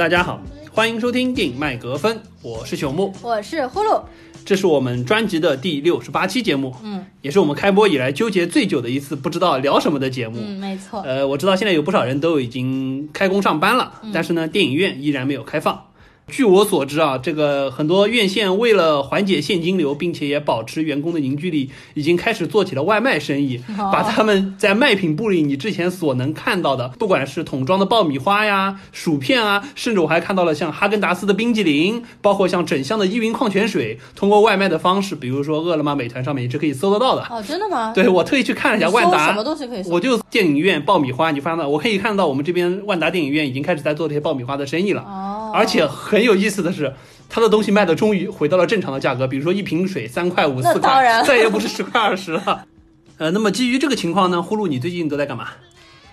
大家好，欢迎收听电影麦格芬，我是朽木，我是呼噜，这是我们专辑的第六十八期节目，嗯。也是我们开播以来纠结最久的一次不知道聊什么的节目。嗯，没错，呃，我知道现在有不少人都已经开工上班了，嗯。但是呢，电影院依然没有开放。据我所知啊，这个很多院线为了缓解现金流，并且也保持员工的凝聚力，已经开始做起了外卖生意，哦把他们在卖品部里你之前所能看到的，不管是桶装的爆米花呀、薯片啊，甚至我还看到了像哈根达斯的冰激凌，包括像整箱的依云矿泉水，通过外卖的方式，比如说饿了么、美团上面也是可以搜得到的。哦，真的吗？对我特意去看了一下万达，什么东西可以搜？我就电影院爆米花，你发现到我可以看到我们这边万达电影院已经开始在做这些爆米花的生意了，哦，而且很有意思的是。他的东西卖的终于回到了正常的价格，比如说一瓶水三块五、那四块，再也不是十块二十了。呃，那么基于这个情况呢，呼噜，你最近都在干嘛？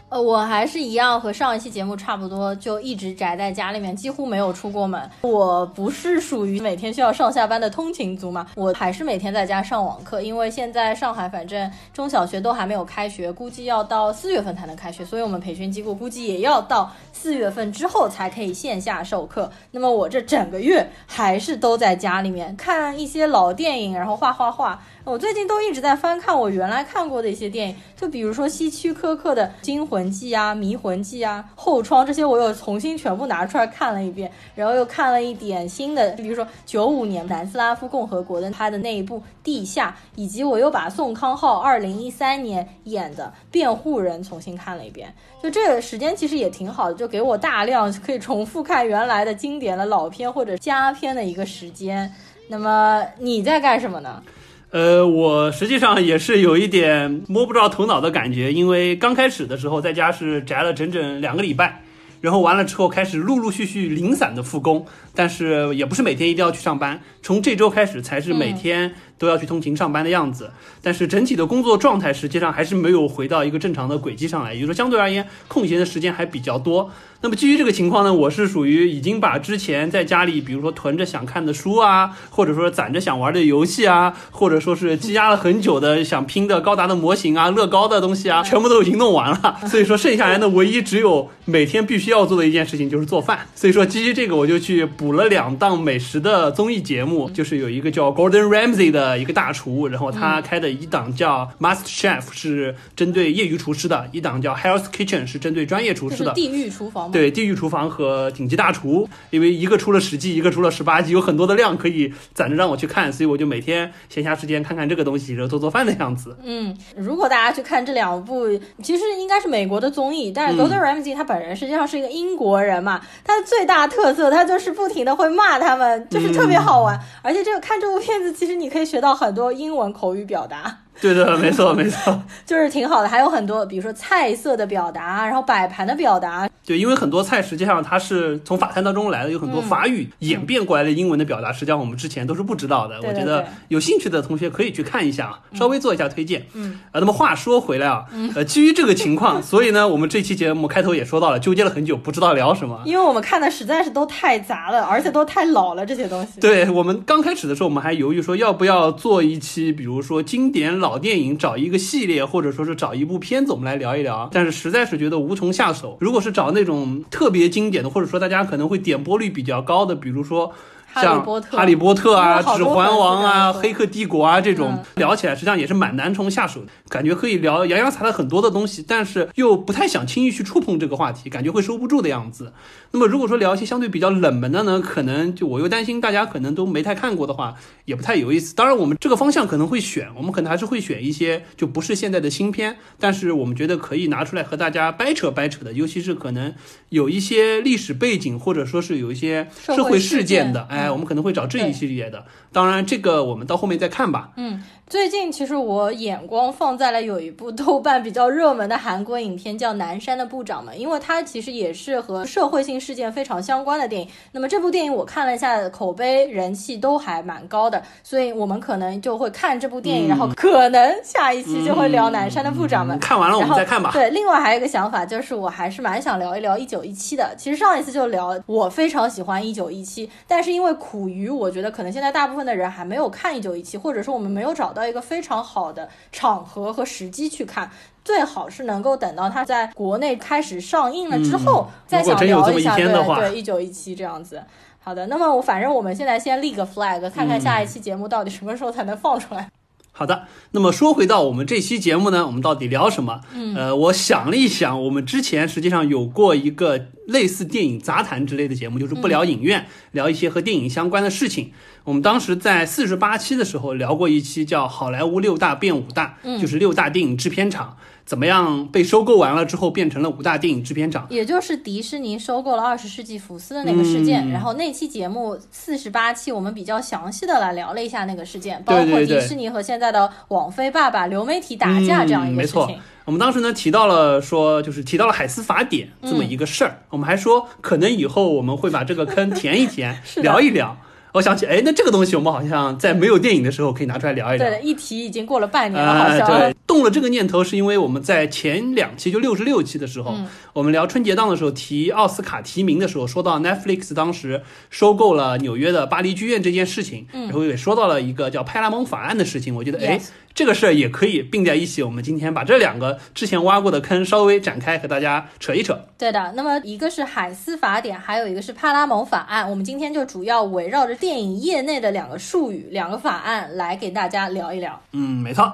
呃，我还是一样，和上一期节目差不多，就一直宅在家里面，几乎没有出过门。我不是属于每天需要上下班的通勤族嘛，我还是每天在家上网课，因为现在上海反正中小学都还没有开学，估计要到四月份才能开学，所以我们培训机构估计也要到四月份之后才可以线下授课。那么我这整个月还是都在家里面看一些老电影，然后画画画。我最近都一直在翻看我原来看过的一些电影，就比如说希区柯克的《惊魂记》啊、《迷魂记》啊、《后窗》这些，我又重新全部拿出来看了一遍，然后又看了一点新的，比如说九五年南斯拉夫共和国的他的那一部《地下》，以及我又把宋康昊二零一三年演的《辩护人》重新看了一遍。就这个时间其实也挺好的，就给我大量可以重复看原来的经典的老片或者佳片的一个时间。那么你在干什么呢？呃，我实际上也是有一点摸不着头脑的感觉，因为刚开始的时候在家是宅了整整两个礼拜，然后完了之后开始陆陆续续零散的复工，但是也不是每天一定要去上班，从这周开始才是每天都要去通勤上班的样子。但是整体的工作状态实际上还是没有回到一个正常的轨迹上来，也就是说相对而言空闲的时间还比较多。那么基于这个情况呢，我是属于已经把之前在家里，比如说囤着想看的书啊，或者说攒着想玩的游戏啊，或者说是积压了很久的想拼的高达的模型啊、乐高的东西啊，全部都已经弄完了。所以说剩下来的唯一只有每天必须要做的一件事情就是做饭。所以说基于这个，我就去补了两档美食的综艺节目，就是有一个叫 Gordon Ramsay 的一个大厨，然后他开的一档叫 Master Chef 是针对业余厨师的，一档叫 Health Kitchen 是针对专业厨师的。地狱厨房。对，地狱厨房和顶级大厨，因为一个出了十季，一个出了十八季，有很多的量可以攒着让我去看，所以我就每天闲暇时间看看这个东西，然后做做饭的样子。嗯，如果大家去看这两部，其实应该是美国的综艺，但嗯是 Gordon Ramsay 他本人实际上是一个英国人嘛，他的最大特色他就是不停的会骂他们，就是特别好嗯玩。而且这个看这部片子，其实你可以学到很多英文口语表达。对对，没错，没错。就是挺好的，还有很多，比如说菜色的表达，然后摆盘的表达，对，因为很多菜实际上它是从法餐当中来的，有很多法语演变过来的英文的表达，实际上我们之前都是不知道的。我觉得有兴趣的同学可以去看一下啊，稍微做一下推荐。嗯，呃，那么话说回来啊，呃，基于这个情况，所以呢，我们这期节目开头也说到了，纠结了很久，不知道聊什么。因为我们看的实在是都太杂了，而且都太老了这些东西。对我们刚开始的时候，我们还犹豫说要不要做一期，比如说经典老找电影，找一个系列，或者说是找一部片子，我们来聊一聊。但是实在是觉得无从下手。如果是找那种特别经典的，或者说大家可能会点播率比较高的，比如说。像哈利波特啊、指环王啊、黑客帝国啊这种、嗯聊起来，实际上也是蛮难从下手的。感觉可以聊洋洋洒洒很多的东西，但是又不太想轻易去触碰这个话题，感觉会收不住的样子。那么如果说聊一些相对比较冷门的呢，可能就我又担心大家可能都没太看过的话，也不太有意思。当然，我们这个方向可能会选，我们可能还是会选一些就不是现在的新片，但是我们觉得可以拿出来和大家掰扯掰扯的，尤其是可能有一些历史背景或者说是有一些社会事件的，哎，我们可能会找这一系列的。当然，这个我们到后面再看吧。嗯，最近其实我眼光放在了有一部豆瓣比较热门的韩国影片，叫《南山的部长们》，因为它其实也是和社会性事件非常相关的电影。那么这部电影我看了一下，口碑人气都还蛮高的，所以我们可能就会看这部电影，嗯然后可能下一期就会聊《南山的部长们》嗯看完了我们再看吧。对，另外还有一个想法，就是我还是蛮想聊一聊一九一七的。其实上一次就聊，我非常喜欢一九一七，但是因为苦于我觉得可能现在大部分的人还没有看一九一七，或者说我们没有找到一个非常好的场合和时机去看。最好是能够等到它在国内开始上映了之后，再想真有这么一下。对对，一九一七这样子。好的，那么我反正我们现在先立个 flag，看看下一期节目到底什么时候才能放出来。好的，那么说回到我们这期节目呢，我们到底聊什么？嗯，呃，我想了一想，我们之前实际上有过一个类似电影杂谈之类的节目，就是不聊影院，聊一些和电影相关的事情。我们当时在四十八期的时候聊过一期叫《好莱坞六大变五大》，就是六大电影制片厂怎么样被收购完了之后变成了五大电影制片厂。也就是迪士尼收购了二十世纪福斯的那个事件，嗯然后那期节目四十八期，我们比较详细的来聊了一下那个事件，包括迪士尼和现在的网飞爸爸流媒体打架这样一嗯没错个事情。我们当时呢提到了说，就是提到了海斯法典这么一个事儿，我们还说可能以后我们会把这个坑填一填，聊一聊。我想起，哎，那这个东西我们好像在没有电影的时候可以拿出来聊一聊。对的，一提已经过了半年了，好哎，像。对，动了这个念头是因为我们在前两期，就六十六期的时候，嗯我们聊春节档的时候提奥斯卡提名的时候，说到 Netflix 当时收购了纽约的巴黎剧院这件事情，然后也说到了一个叫派拉蒙法案的事情。我觉得，哎这个事儿也可以并在一起。我们今天把这两个之前挖过的坑稍微展开，和大家扯一扯。对的，那么一个是海斯法典，还有一个是帕拉蒙法案。我们今天就主要围绕着电影业内的两个术语、两个法案来给大家聊一聊。嗯，没错。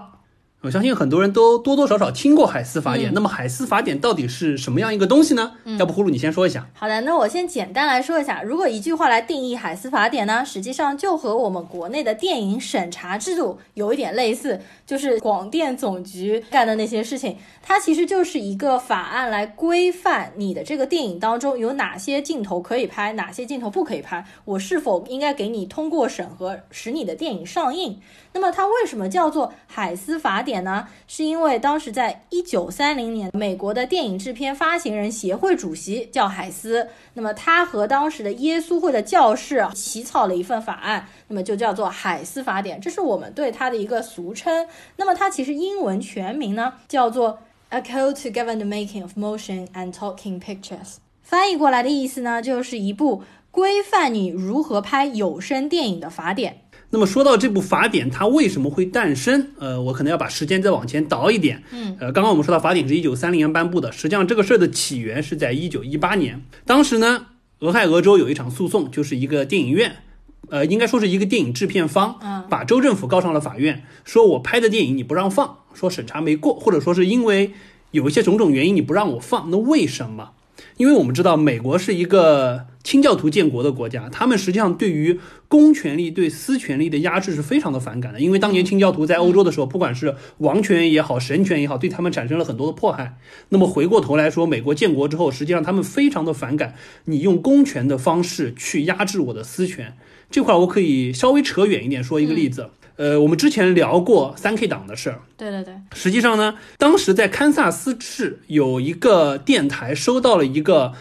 我相信很多人都多多少少听过海思法典。嗯那么海思法典到底是什么样一个东西呢？要不呼噜你先说一下。好的，那我先简单来说一下，如果一句话来定义海思法典呢，实际上就和我们国内的电影审查制度有一点类似，就是广电总局干的那些事情。它其实就是一个法案来规范你的这个电影当中有哪些镜头可以拍，哪些镜头不可以拍，我是否应该给你通过审核，使你的电影上映。那么它为什么叫做海斯法典呢？是因为当时在一九三零年，美国的电影制片发行人协会主席叫海斯，那么他和当时的耶稣会的教士起草了一份法案，那么就叫做海斯法典，这是我们对它的一个俗称。那么它其实英文全名呢叫做 A Code to Govern the Making of Motion and Talking Pictures，翻译过来的意思呢就是一部规范你如何拍有声电影的法典。那么说到这部法典，它为什么会诞生？呃，我可能要把时间再往前倒一点。嗯，呃，刚刚我们说到法典是一九三零年颁布的，实际上这个事儿的起源是在一九一八年。当时呢，俄亥俄州有一场诉讼，就是一个电影院，呃，应该说是一个电影制片方，嗯把州政府告上了法院，说我拍的电影你不让放，说审查没过，或者说是因为有一些种种原因你不让我放，那为什么？因为我们知道美国是一个清教徒建国的国家，他们实际上对于公权力对私权力的压制是非常的反感的。因为当年清教徒在欧洲的时候，不管是王权也好，神权也好，对他们产生了很多的迫害。那么回过头来说，美国建国之后，实际上他们非常的反感你用公权的方式去压制我的私权。这块我可以稍微扯远一点说一个例子。呃，我们之前聊过三 K 党的事儿，对对对，实际上呢，当时在堪萨斯市有一个电台收到了一个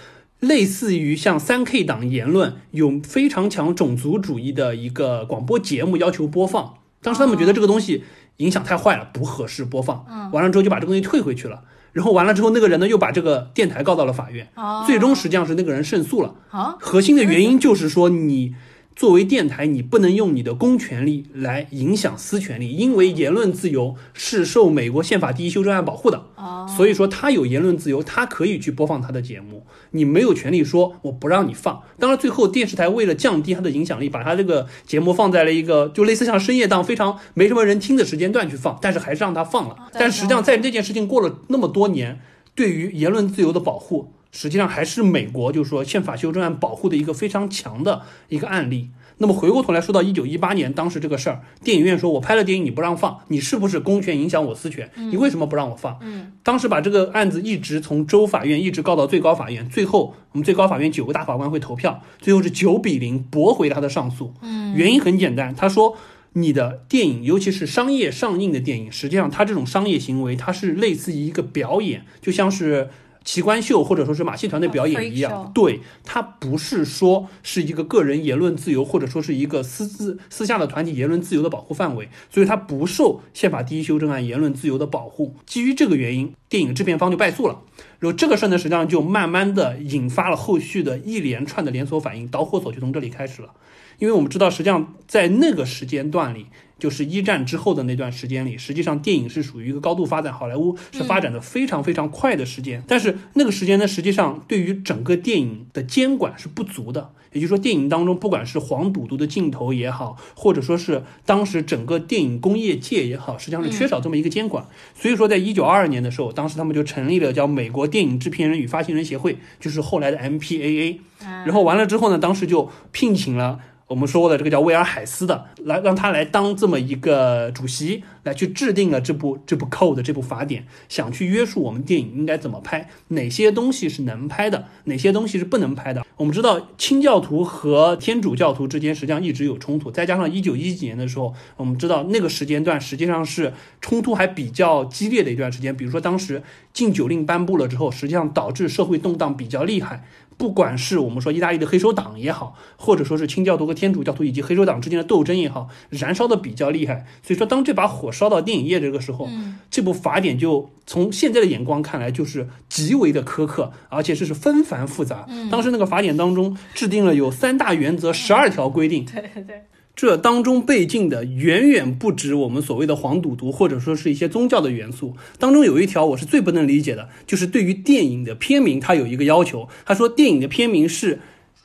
类似于像三 K 党言论有非常强种族主义的一个广播节目，要求播放。当时他们觉得这个东西影响太坏了，不合适播放。嗯完了之后就把这个东西退回去了。然后完了之后，那个人呢又把这个电台告到了法院。哦，最终实际上是那个人胜诉了。啊，核心的原因就是说，你作为电台，你不能用你的公权力来影响私权利，因为言论自由是受美国宪法第一修正案保护的。哦，所以说他有言论自由，他可以去播放他的节目，你没有权利说我不让你放。当然，最后电视台为了降低他的影响力，把他这个节目放在了一个就类似像深夜档非常没什么人听的时间段去放，但是还是让他放了。但实际上，在这件事情过了那么多年，对于言论自由的保护实际上还是美国就是说宪法修正案保护的一个非常强的一个案例。那么回过头来说到一九一八年当时这个事儿，电影院说我拍了电影你不让放，你是不是公权影响我私权？你为什么不让我放？嗯，当时把这个案子一直从州法院一直告到最高法院，最后我们最高法院九个大法官会投票，最后是九比零驳回他的上诉。嗯，原因很简单，他说你的电影，尤其是商业上映的电影，实际上它这种商业行为，它是类似于一个表演，就像是。奇观秀或者说是马戏团的表演一样，对，它不是说是一个个人言论自由，或者说是一个私自私下的团体言论自由的保护范围，所以它不受宪法第一修正案言论自由的保护。基于这个原因，电影制片方就败诉了。然后这个事儿呢，实际上就慢慢的引发了后续的一连串的连锁反应，导火索就从这里开始了。因为我们知道，实际上在那个时间段里，就是一战之后的那段时间里，实际上电影是属于一个高度发展，好莱坞是发展的非常非常快的时间。但是那个时间呢，实际上对于整个电影的监管是不足的。也就是说，电影当中不管是黄赌毒的镜头也好，或者说是当时整个电影工业界也好，实际上是缺少这么一个监管。所以说，在一九二二年的时候，当时他们就成立了叫美国电影制片人与发行人协会，就是后来的 MPAA。然后完了之后呢，当时就聘请了我们说过的这个叫威尔海斯的，来让他来当这么一个主席，来去制定了这部这部 code 这部法典，想去约束我们电影应该怎么拍，哪些东西是能拍的，哪些东西是不能拍的。我们知道清教徒和天主教徒之间实际上一直有冲突，再加上一九一几年的时候，我们知道那个时间段实际上是冲突还比较激烈的一段时间。比如说当时禁酒令颁布了之后，实际上导致社会动荡比较厉害。不管是我们说意大利的黑手党也好，或者说是清教徒和天主教徒以及黑手党之间的斗争也好，燃烧的比较厉害。所以说，当这把火烧到电影业这个时候，这部法典就从现在的眼光看来就是极为的苛刻，而且这是纷繁复杂。当时那个法典当中制定了有三大原则、十二条规定，对对对，这当中被禁的远远不止我们所谓的黄赌毒，或者说是一些宗教的元素。当中有一条我是最不能理解的，就是对于电影的片名，它有一个要求，他说电影的片名是。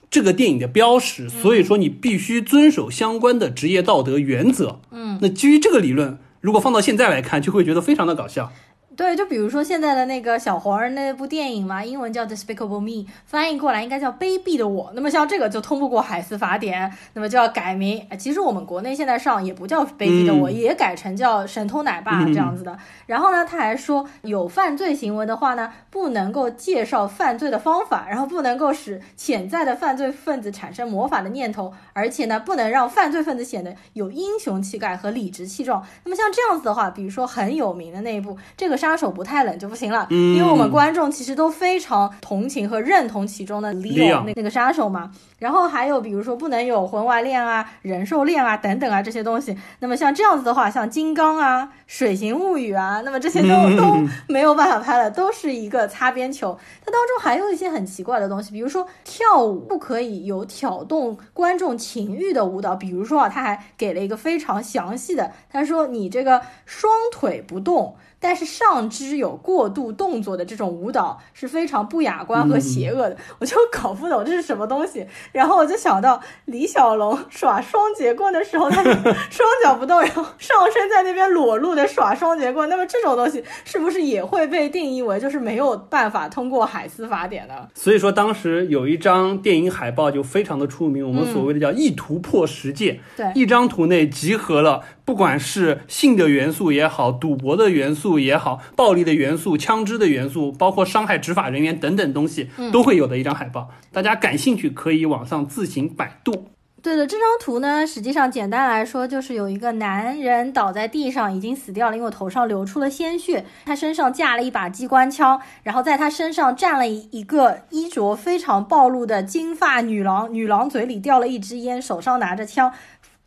这个电影的标识，所以说你必须遵守相关的职业道德原则。嗯，那基于这个理论，如果放到现在来看，就会觉得非常的搞笑。对，就比如说现在的那个小黄人那部电影嘛，英文叫《Despicable Me》，翻译过来应该叫《卑鄙的我》。那么像这个就通不过海思法典，那么就要改名。哎其实我们国内现在上也不叫《卑鄙的我》嗯也改成叫《神偷奶爸》这样子的。然后呢，他还说有犯罪行为的话呢，不能够介绍犯罪的方法，然后不能够使潜在的犯罪分子产生魔法的念头，而且呢，不能让犯罪分子显得有英雄气概和理直气壮。那么像这样子的话，比如说很有名的那一部《这个杀手不太冷》就不行了，嗯因为我们观众其实都非常同情和认同其中的 Leo 那那个杀手嘛。然后还有比如说不能有婚外恋啊、人兽恋啊等等啊这些东西。那么像这样子的话，像金刚啊、水形物语啊，那么这些都 都没有办法拍了，都是一个擦边球。它当中还有一些很奇怪的东西，比如说跳舞不可以有挑动观众情欲的舞蹈，比如说啊，他还给了一个非常详细的，他说你这个双腿不动。但是上肢有过度动作的这种舞蹈是非常不雅观和邪恶的，我就搞不懂这是什么东西。然后我就想到李小龙耍双截棍的时候，他是 双脚不动，然后上身在那边裸露的耍双截棍。那么这种东西是不是也会被定义为就是没有办法通过海思法典呢？所以说，当时有一张电影海报就非常的出名，我们所谓的叫“一图破十界”。对一张图内集合了不管是性的元素也好，赌博的元素也好，暴力的元素、枪支的元素，包括伤害执法人员等等东西，都会有的一张海报。大家感兴趣可以网上自行百度。对的，这张图呢，实际上简单来说就是有一个男人倒在地上，已经死掉了，因为头上流出了鲜血。他身上架了一把机关枪，然后在他身上站了一一个衣着非常暴露的金发女郎，女郎嘴里叼了一支烟，手上拿着枪。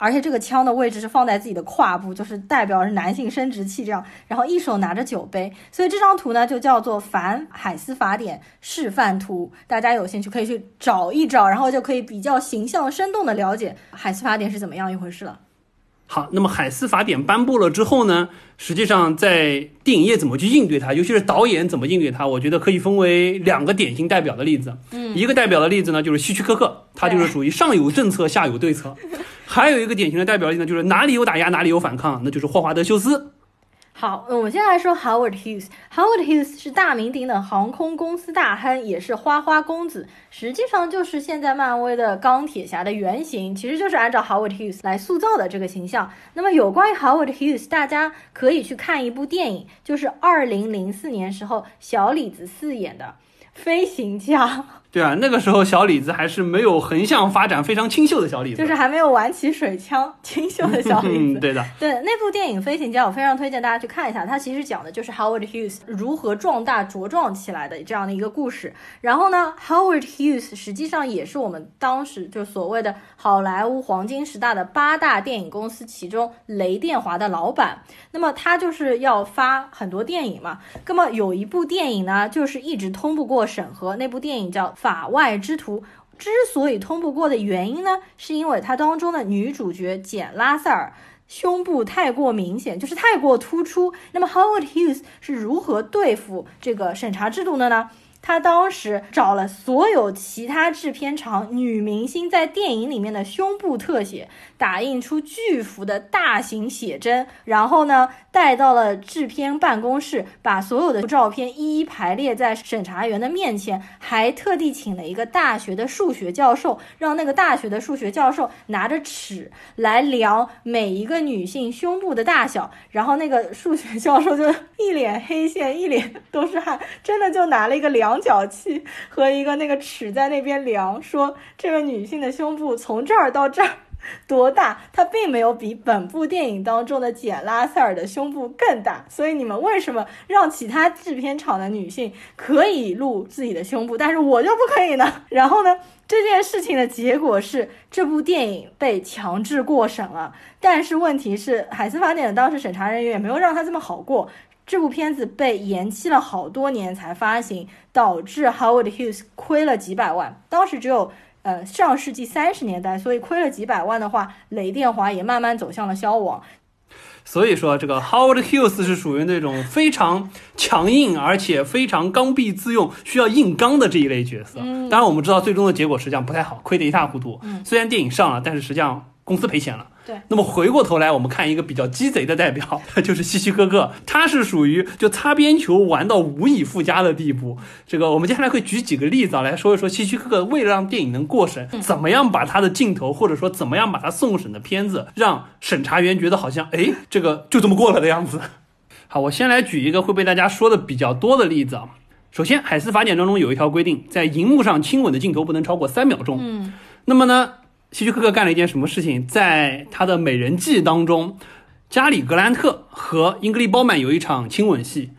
而且这个枪的位置是放在自己的胯部，就是代表是男性生殖器这样，然后一手拿着酒杯，所以这张图呢就叫做反海斯法典示范图。大家有兴趣可以去找一找，然后就可以比较形象生动的了解海斯法典是怎么样一回事了。好，那么海斯法典颁布了之后呢，实际上在电影业怎么去应对它，尤其是导演怎么应对它，我觉得可以分为两个典型代表的例子。嗯，一个代表的例子呢，就是希区柯克，他就是属于上有政策，下有对策。还有一个典型的代表性呢，就是哪里有打压，哪里有反抗，那就是霍华德·休斯。好，我们先来说 Howard Hughes。Howard Hughes 是大名鼎鼎航空公司大亨，也是花花公子，实际上就是现在漫威的钢铁侠的原型，其实就是按照 Howard Hughes 来塑造的这个形象。那么有关于 Howard Hughes，大家可以去看一部电影，就是二零零四年时候小李子饰演的《飞行家》。对啊，那个时候小李子还是没有横向发展、非常清秀的小李子，就是还没有玩起水枪，清秀的小李子。嗯，对的。对那部电影《飞行家》，我非常推荐大家去看一下。它其实讲的就是 Howard Hughes 如何壮大茁壮起来的这样的一个故事。然后呢，Howard Hughes 实际上也是我们当时就所谓的好莱坞黄金时代的八大电影公司其中雷电华的老板。那么他就是要发很多电影嘛。那么有一部电影呢，就是一直通不过审核，那部电影叫。法外之徒之所以通不过的原因呢，是因为它当中的女主角简拉塞尔胸部太过明显，就是太过突出。那么 Howard Hughes 是如何对付这个审查制度的呢？他当时找了所有其他制片厂女明星在电影里面的胸部特写，打印出巨幅的大型写真，然后呢带到了制片办公室，把所有的照片一一排列在审查员的面前，还特地请了一个大学的数学教授，让那个大学的数学教授拿着尺来量每一个女性胸部的大小，然后那个数学教授就一脸黑线，一脸都是汗，真的就拿了一个量。角 器和一个那个尺在那边量，说这个女性的胸部从这儿到这儿 多大？她并没有比本部电影当中的简拉塞尔的胸部更大。所以你们为什么让其他制片厂的女性可以露自己的胸部，但是我就不可以呢？然后呢，这件事情的结果是这部电影被强制过审了。但是问题是，海斯法典的当时审查人员也没有让他这么好过。这部片子被延期了好多年才发行，导致 Howard Hughes 亏了几百万。当时只有呃上世纪三十年代，所以亏了几百万的话，雷电华也慢慢走向了消亡。所以说，这个 Howard Hughes 是属于那种非常强硬，而且非常刚愎自用，需要硬刚的这一类角色。当然，我们知道最终的结果实际上不太好，亏得一塌糊涂。虽然电影上了，但是实际上。公司赔钱了，对。那么回过头来，我们看一个比较鸡贼的代表，就是希区柯克，他是属于就擦边球玩到无以复加的地步。这个我们接下来会举几个例子啊，来说一说希区柯克为了让电影能过审，怎么样把他的镜头或者说怎么样把他送审的片子，让审查员觉得好像哎这个就这么过了的样子。好，我先来举一个会被大家说的比较多的例子啊。首先，海斯法典当中有一条规定，在荧幕上亲吻的镜头不能超过三秒钟。嗯，那么呢？希区柯克干了一件什么事情？在他的《美人计》当中，加里·格兰特和英格丽·褒曼有一场亲吻戏。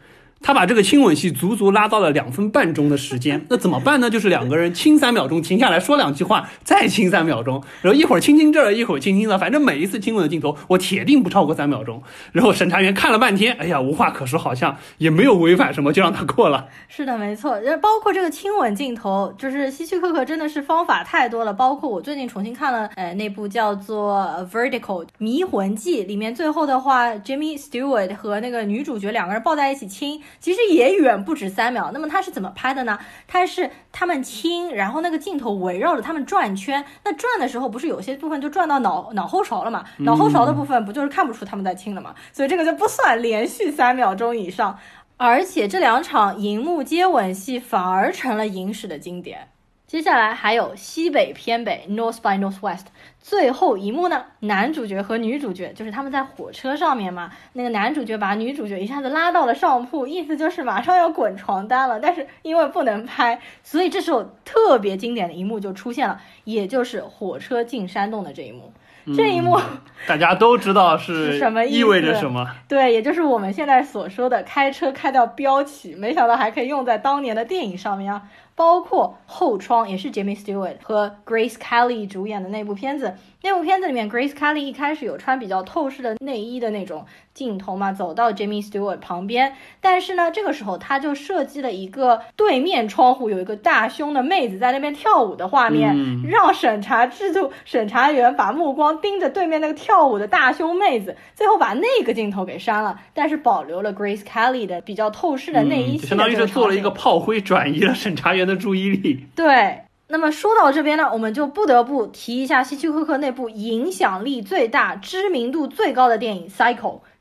他把这个亲吻戏足足拉到了两分半钟的时间，那怎么办呢？就是两个人亲三秒钟，停下来说两句话，再亲三秒钟，然后一会儿亲亲这儿，一会儿亲亲那，反正每一次亲吻的镜头，我铁定不超过三秒钟。然后审查员看了半天，哎呀，无话可说，好像也没有违反什么，就让他过了。是的，没错，包括这个亲吻镜头，就是希区柯克真的是方法太多了。包括我最近重新看了，呃，那部叫做《Vertical 迷魂记》里面，最后的话，Jimmy Stewart 和那个女主角两个人抱在一起亲。其实也远不止三秒。那么他是怎么拍的呢？他是他们亲，然后那个镜头围绕着他们转圈。那转的时候，不是有些部分就转到脑脑后勺了嘛？脑后勺的部分不就是看不出他们在亲了嘛？所以这个就不算连续三秒钟以上。而且这两场荧幕接吻戏反而成了影史的经典。接下来还有西北偏北 （North by Northwest）。最后一幕呢，男主角和女主角就是他们在火车上面嘛。那个男主角把女主角一下子拉到了上铺，意思就是马上要滚床单了。但是因为不能拍，所以这时候特别经典的一幕就出现了，也就是火车进山洞的这一幕。这一幕 大家都知道是什么意味着什么？对，也就是我们现在所说的开车开到飙起，没想到还可以用在当年的电影上面啊。包括后窗也是 Jimmy Stewart 和 Grace Kelly 主演的那部片子。那部片子里面，Grace Kelly 一开始有穿比较透视的内衣的那种镜头嘛，走到 Jimmy Stewart 旁边。但是呢，这个时候他就设计了一个对面窗户有一个大胸的妹子在那边跳舞的画面，让审查制度审查员把目光盯着对面那个跳舞的大胸妹子，最后把那个镜头给删了，但是保留了 Grace Kelly 的比较透视的内衣。相当于是做了一个炮灰，转移了审查员的的注意力。对。那么说到这边呢，我们就不得不提一下希区柯克那部影响力最大、知名度最高的电影《Cycle》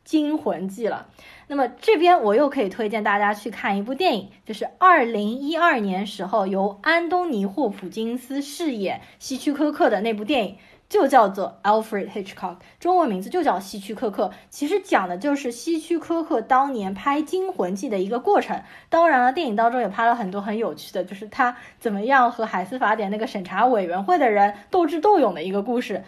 惊魂记了。那么这边我又可以推荐大家去看一部电影，就是二零一二年时候由安东尼·霍普金斯饰演希区柯克的那部电影。就叫做 Alfred Hitchcock，中文名字就叫希区柯克。其实讲的就是希区柯克当年拍《惊魂记》的一个过程。当然了，电影当中也拍了很多很有趣的，就是他怎么样和海斯法典那个审查委员会的人斗智斗勇的一个故事。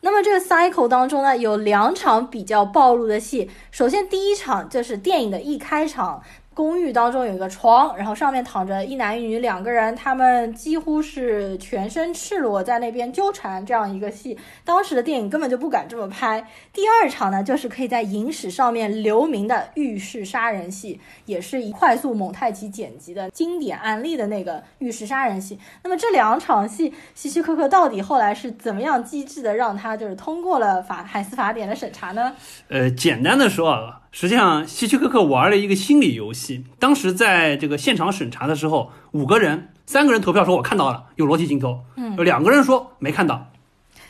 那么这个 cycle 当中呢，有两场比较暴露的戏。首先第一场就是电影的一开场。公寓当中有一个床，然后上面躺着一男一女两个人，他们几乎是全身赤裸在那边纠缠这样一个戏。当时的电影根本就不敢这么拍。第二场呢，就是可以在影史上面留名的浴室杀人戏，也是以快速蒙太奇剪辑的经典案例的那个浴室杀人戏。那么这两场戏，希区柯克到底后来是怎么样机智的让他就是通过了法海斯法典的审查呢？呃，简单的说啊。实际上，希区柯克玩了一个心理游戏。当时在这个现场审查的时候，五个人，三个人投票说我看到了有裸体镜头，嗯，两个人说没看到。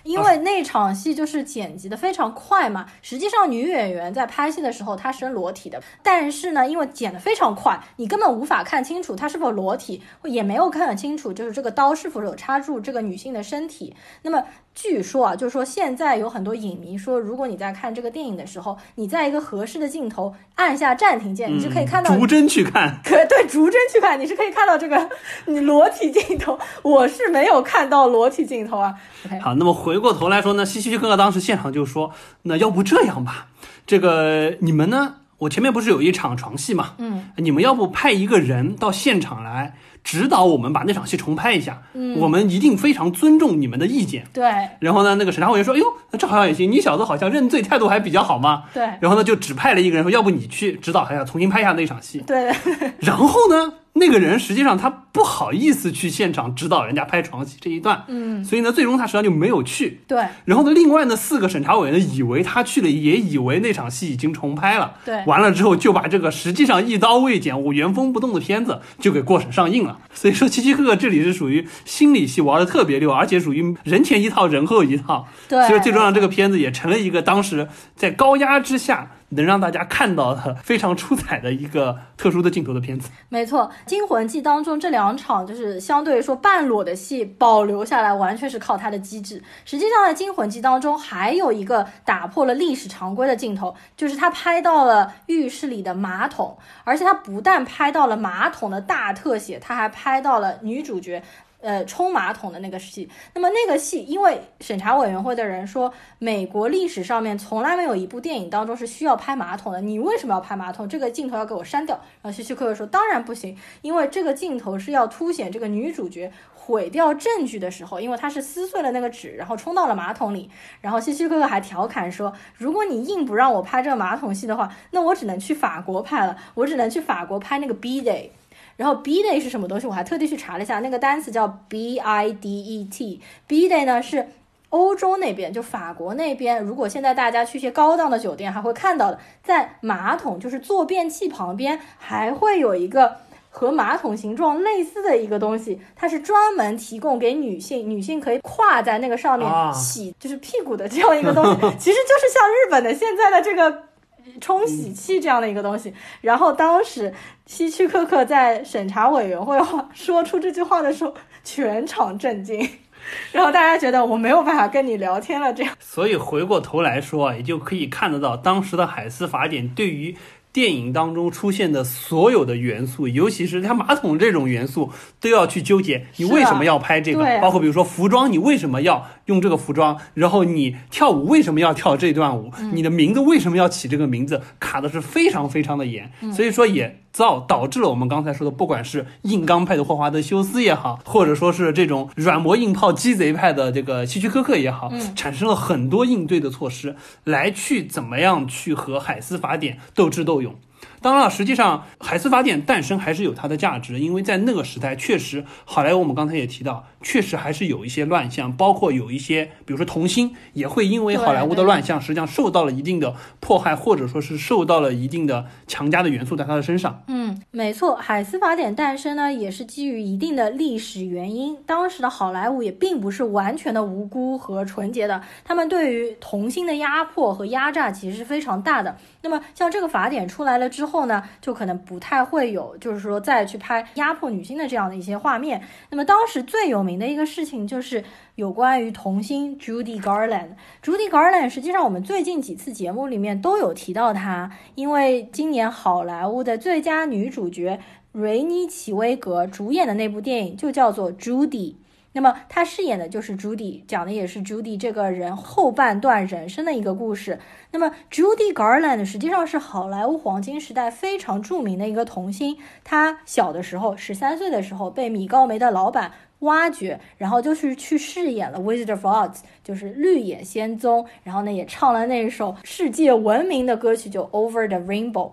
因为那场戏就是剪辑的非常快嘛，实际上女演员在拍戏的时候她是裸体的，但是呢，因为剪得非常快，你根本无法看清楚她是否裸体，也没有看得清楚就是这个刀是否有插入这个女性的身体。那么据说啊，就是说现在有很多影迷说，如果你在看这个电影的时候，你在一个合适的镜头按下暂停键，你是可以看到逐帧去看，可对逐帧去看，你是可以看到这个你裸体镜头。我是没有看到裸体镜头啊。好，那么回过头来说呢，西西哥哥当时现场就说：“那要不这样吧，这个你们呢？我前面不是有一场床戏嘛？嗯，你们要不派一个人到现场来指导我们把那场戏重拍一下？嗯，我们一定非常尊重你们的意见。对。然后呢，那个审查委员说：‘哎呦，那这好像也行，你小子好像认罪态度还比较好嘛。’对。然后呢，就指派了一个人说：‘要不你去指导一下，重新拍一下那场戏。’对。然后呢？那个人实际上他不好意思去现场指导人家拍床戏这一段，嗯，所以呢，最终他实际上就没有去。对。然后呢，另外呢，四个审查委员呢，以为他去了，也以为那场戏已经重拍了。对。完了之后，就把这个实际上一刀未剪、我原封不动的片子就给过审上映了。所以说，希区柯克这里是属于心理戏玩的特别溜，而且属于人前一套，人后一套。对。所以最终让这个片子也成了一个当时在高压之下。能让大家看到的非常出彩的一个特殊的镜头的片子，没错，《惊魂记》当中这两场就是相对说半裸的戏保留下来，完全是靠它的机智。实际上，在《惊魂记》当中还有一个打破了历史常规的镜头，就是他拍到了浴室里的马桶，而且他不但拍到了马桶的大特写，他还拍到了女主角。呃，冲马桶的那个戏，那么那个戏，因为审查委员会的人说，美国历史上面从来没有一部电影当中是需要拍马桶的，你为什么要拍马桶？这个镜头要给我删掉。然后希区柯克说，当然不行，因为这个镜头是要凸显这个女主角毁掉证据的时候，因为她是撕碎了那个纸，然后冲到了马桶里。然后希区柯克还调侃说，如果你硬不让我拍这个马桶戏的话，那我只能去法国拍了，我只能去法国拍那个 B Day。然后 B day 是什么东西？我还特地去查了一下，那个单词叫 B I D E T。B day 呢是欧洲那边，就法国那边。如果现在大家去一些高档的酒店，还会看到的，在马桶就是坐便器旁边，还会有一个和马桶形状类似的一个东西，它是专门提供给女性，女性可以跨在那个上面洗，就是屁股的这样一个东西。其实就是像日本的现在的这个。冲洗器这样的一个东西，然后当时希区柯克在审查委员会说出这句话的时候，全场震惊，然后大家觉得我没有办法跟你聊天了，这样。所以回过头来说，也就可以看得到当时的海斯法典对于。电影当中出现的所有的元素，尤其是像马桶这种元素，都要去纠结你为什么要拍这个。包括比如说服装，你为什么要用这个服装？然后你跳舞为什么要跳这段舞？你的名字为什么要起这个名字？卡的是非常非常的严。所以说也造导致了我们刚才说的，不管是硬刚派的霍华德休斯也好，或者说是这种软磨硬泡鸡贼派的这个希区柯克也好，产生了很多应对的措施，来去怎么样去和海斯法典斗智斗勇。当然了，实际上海斯法典诞生还是有它的价值，因为在那个时代，确实好莱坞我们刚才也提到，确实还是有一些乱象，包括有一些，比如说童星也会因为好莱坞的乱象，实际上受到了一定的迫害，或者说是受到了一定的强加的元素在他的身上。嗯，没错，海斯法典诞生呢，也是基于一定的历史原因。当时的好莱坞也并不是完全的无辜和纯洁的，他们对于童星的压迫和压榨其实是非常大的。那么，像这个法典出来了之后后呢，就可能不太会有，就是说再去拍压迫女性的这样的一些画面。那么，当时最有名的一个事情就是有关于童星 Judy Garland。Judy Garland 实际上我们最近几次节目里面都有提到她，因为今年好莱坞的最佳女主角瑞妮·齐威格主演的那部电影就叫做《Judy》。那么他饰演的就是 Judy，讲的也是 Judy 这个人后半段人生的一个故事。那么 Judy Garland 实际上是好莱坞黄金时代非常著名的一个童星。她小的时候，十三岁的时候被米高梅的老板挖掘，然后就是去饰演了 Wizard of Oz，就是绿野仙踪。然后呢，也唱了那首世界闻名的歌曲，就 Over the Rainbow。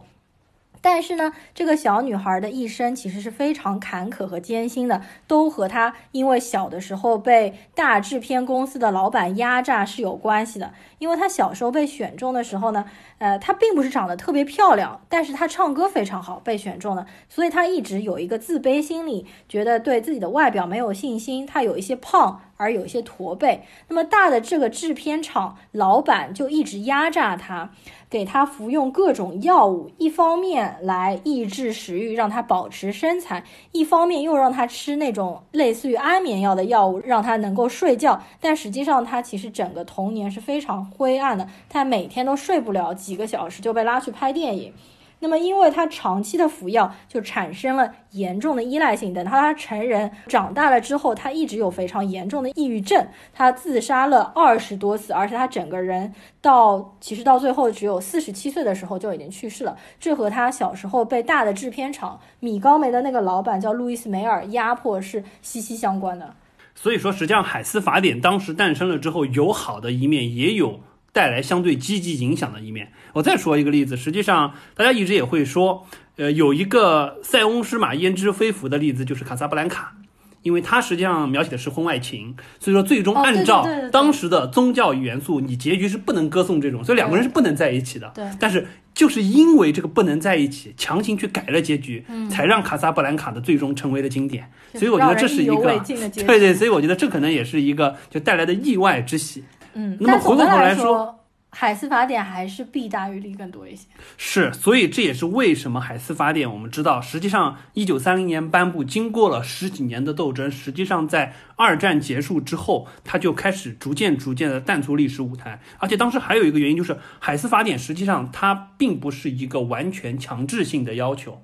但是呢，这个小女孩的一生其实是非常坎坷和艰辛的，都和她因为小的时候被大制片公司的老板压榨是有关系的。因为她小时候被选中的时候呢，呃，她并不是长得特别漂亮，但是她唱歌非常好，被选中了，所以她一直有一个自卑心理，觉得对自己的外表没有信心，她有一些胖。而有些驼背，那么大的这个制片厂老板就一直压榨他，给他服用各种药物，一方面来抑制食欲，让他保持身材，一方面又让他吃那种类似于安眠药的药物，让他能够睡觉。但实际上，他其实整个童年是非常灰暗的，他每天都睡不了几个小时，就被拉去拍电影。那么，因为他长期的服药，就产生了严重的依赖性。等他成人长大了之后，他一直有非常严重的抑郁症，他自杀了二十多次，而且他整个人到其实到最后只有四十七岁的时候就已经去世了。这和他小时候被大的制片厂米高梅的那个老板叫路易斯梅尔压迫是息息相关的。所以说，实际上海斯法典当时诞生了之后，有好的一面，也有带来相对积极影响的一面。我再说一个例子，实际上大家一直也会说，呃，有一个塞翁失马焉知非福的例子，就是卡萨布兰卡。因为它实际上描写的是婚外情，所以说最终按照当时的宗教元素，你结局是不能歌颂这种，所以两个人是不能在一起的。对但是就是因为这个不能在一起，强行去改了结局，嗯才让卡萨布兰卡的最终成为了经典。所以我觉得这是一个对对，所以我觉得这可能也是一个就带来的意外之喜。嗯，那么回过头来说，说海斯法典还是弊大于利更多一些。是，所以这也是为什么海斯法典，我们知道，实际上一九三零年颁布，经过了十几年的斗争，实际上在二战结束之后，它就开始逐渐逐渐的淡出历史舞台。而且当时还有一个原因，就是海斯法典实际上它并不是一个完全强制性的要求，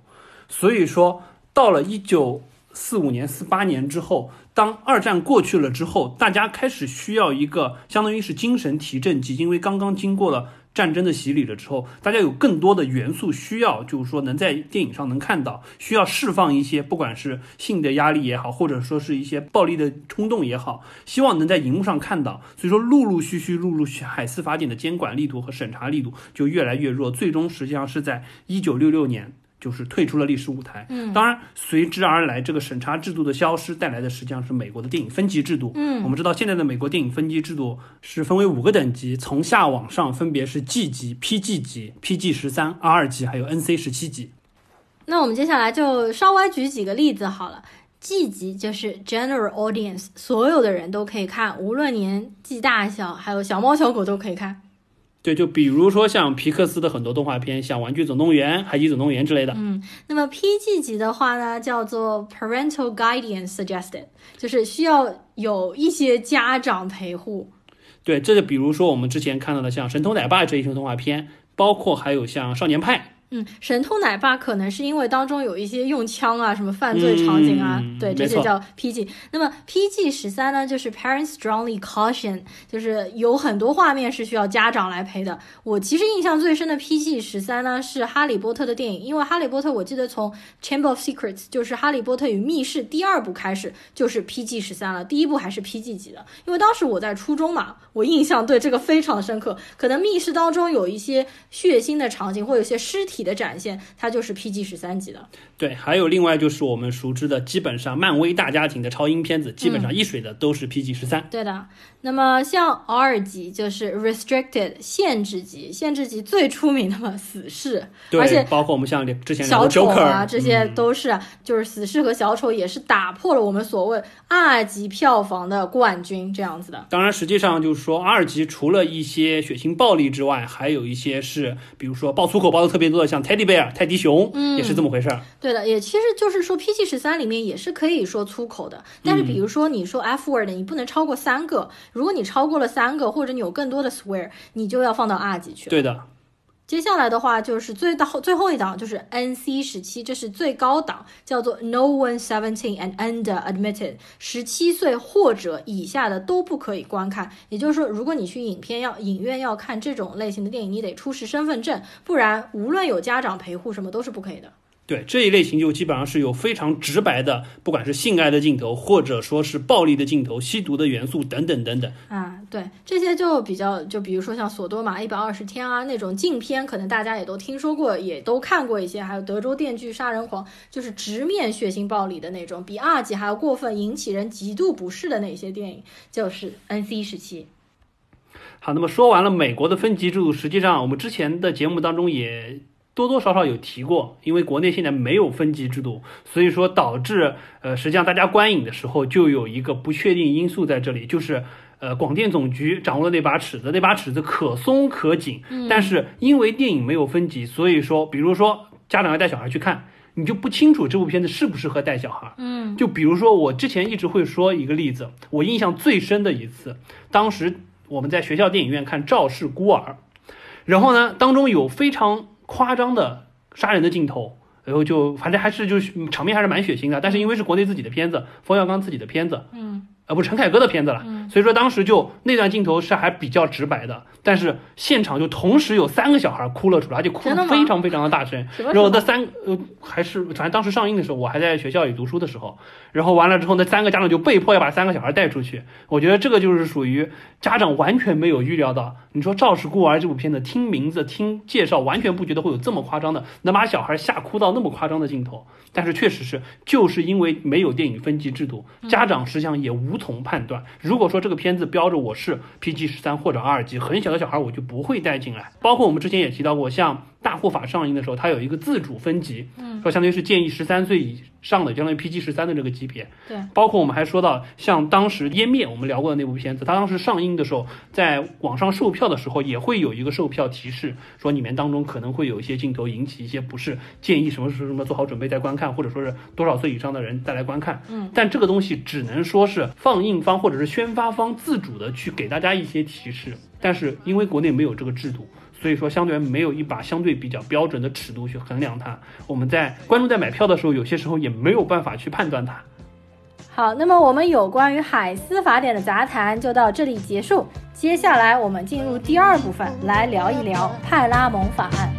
所以说到了一九四五年、四八年之后，当二战过去了之后，大家开始需要一个相当于是精神提振剂，因为刚刚经过了战争的洗礼了之后，大家有更多的元素需要，就是说能在电影上能看到，需要释放一些，不管是性的压力也好，或者说是一些暴力的冲动也好，希望能在荧幕上看到。所以说，陆陆续续、陆陆续，海斯法典的监管力度和审查力度就越来越弱，最终实际上是在一九六六年。就是退出了历史舞台。嗯当然随之而来，这个审查制度的消失带来的实际上是美国的电影分级制度。嗯我们知道现在的美国电影分级制度是分为五个等级，从下往上分别是 G 级、PG 级、PG 十三、R 级，还有 NC 十七级。那我们接下来就稍微举几个例子好了。G 级就是 General Audience，所有的人都可以看，无论年纪大小，还有小猫小狗都可以看。对，就比如说像皮克斯的很多动画片，像《玩具总动员》《海底总动员》之类的。嗯，那么 PG 级的话呢，叫做 Parental Guidance Suggested，就是需要有一些家长陪护。对，这就比如说我们之前看到的像《神偷奶爸》这一种动画片，包括还有像《少年派》。嗯，神偷奶爸可能是因为当中有一些用枪啊、什么犯罪场景啊，嗯对，这没错些叫 PG。那么 PG 十三呢，就是 Parents Strongly Caution，就是有很多画面是需要家长来陪的。我其实印象最深的 PG 十三呢是哈利波特的电影，因为哈利波特我记得从 Chamber of Secrets 就是哈利波特与密室第二部开始就是 PG 十三了，第一部还是 PG 级的。因为当时我在初中嘛，我印象对这个非常深刻。可能密室当中有一些血腥的场景，或有一些尸体的展现，它就是 PG 十三级的。对，还有另外就是我们熟知的，基本上漫威大家庭的超英片子，基本上一水的都是 PG 十三。对的，那么像 R 级就是 restricted 限制级，限制级最出名的嘛，死侍，对，而且包括我们像之前的小丑啊，这些嗯都是啊，就是死侍和小丑也是打破了我们所谓二级票房的冠军这样子的。当然，实际上就是说，二级除了一些血腥暴力之外，还有一些是，比如说爆粗口爆的特别多的，像 Teddy Bear 泰迪熊，嗯。也是这么回事儿。对的，也其实就是说 PG 十三里面也是可以说粗口的，但是比如说你说 F word，你不能超过三个，如果你超过了三个，或者你有更多的 swear，你就要放到 R 级去了。对的，接下来的话就是最到最后一档就是 NC 十七，这是最高档，叫做 No one seventeen and under admitted，十七岁或者以下的都不可以观看。也就是说，如果你去影片要影院要看这种类型的电影，你得出示身份证，不然无论有家长陪护什么都是不可以的。对这一类型就基本上是有非常直白的，不管是性爱的镜头，或者说是暴力的镜头、吸毒的元素等等等等。啊，对，这些就比较，就比如说像索多玛一百二十天啊那种禁片，可能大家也都听说过，也都看过一些。还有德州电锯杀人狂，就是直面血腥暴力的那种，比二级还要过分，引起人极度不适的那些电影，就是 NC 时期。好，那么说完了美国的分级制度，实际上我们之前的节目当中也多多少少有提过，因为国内现在没有分级制度，所以说导致呃，实际上大家观影的时候就有一个不确定因素在这里，就是。呃，广电总局掌握了那把尺子，那把尺子可松可紧，但是因为电影没有分级，所以说，比如说家长要带小孩去看，你就不清楚这部片子适不适合带小孩。嗯就比如说，我之前一直会说一个例子，我印象最深的一次，当时我们在学校电影院看《赵氏孤儿》，然后呢，当中有非常夸张的杀人的镜头，然后就反正还是就是场面还是蛮血腥的，但是因为是国内自己的片子，冯小刚自己的片子，嗯。呃，不是陈凯歌的片子了，所以说当时就那段镜头是还比较直白的，但是现场就同时有三个小孩哭了出来，而且哭得非常非常的大声。然后那三呃还是反正当时上映的时候，我还在学校里读书的时候，然后完了之后，那三个家长就被迫要把三个小孩带出去。我觉得这个就是属于家长完全没有预料到。你说《赵氏孤儿》这部片子，听名字听介绍，完全不觉得会有这么夸张的，能把小孩吓哭到那么夸张的镜头。但是确实是，就是因为没有电影分级制度，家长实际上也无从判断。如果说这个片子标着我是 PG 十三或者 R 级，很小的小孩我就不会带进来。包括我们之前也提到过，像《大护法》上映的时候，它有一个自主分级，嗯，说相当于是建议十三岁以上的，相当于 PG 十三的这个级别。对，包括我们还说到，像当时《湮灭》我们聊过的那部片子，它当时上映的时候，在网上售票的时候也会有一个售票提示，说里面当中可能会有一些镜头引起一些不适，建议什么什么什么做好准备再观看，或者说是多少岁以上的人再来观看。嗯，但这个东西只能说是放映方或者是宣发方自主的去给大家一些提示，但是因为国内没有这个制度。所以说，相对没有一把相对比较标准的尺度去衡量它。我们在观众在买票的时候，有些时候也没有办法去判断它。好，那么我们有关于海斯法典的杂谈就到这里结束。接下来我们进入第二部分，来聊一聊派拉蒙法案。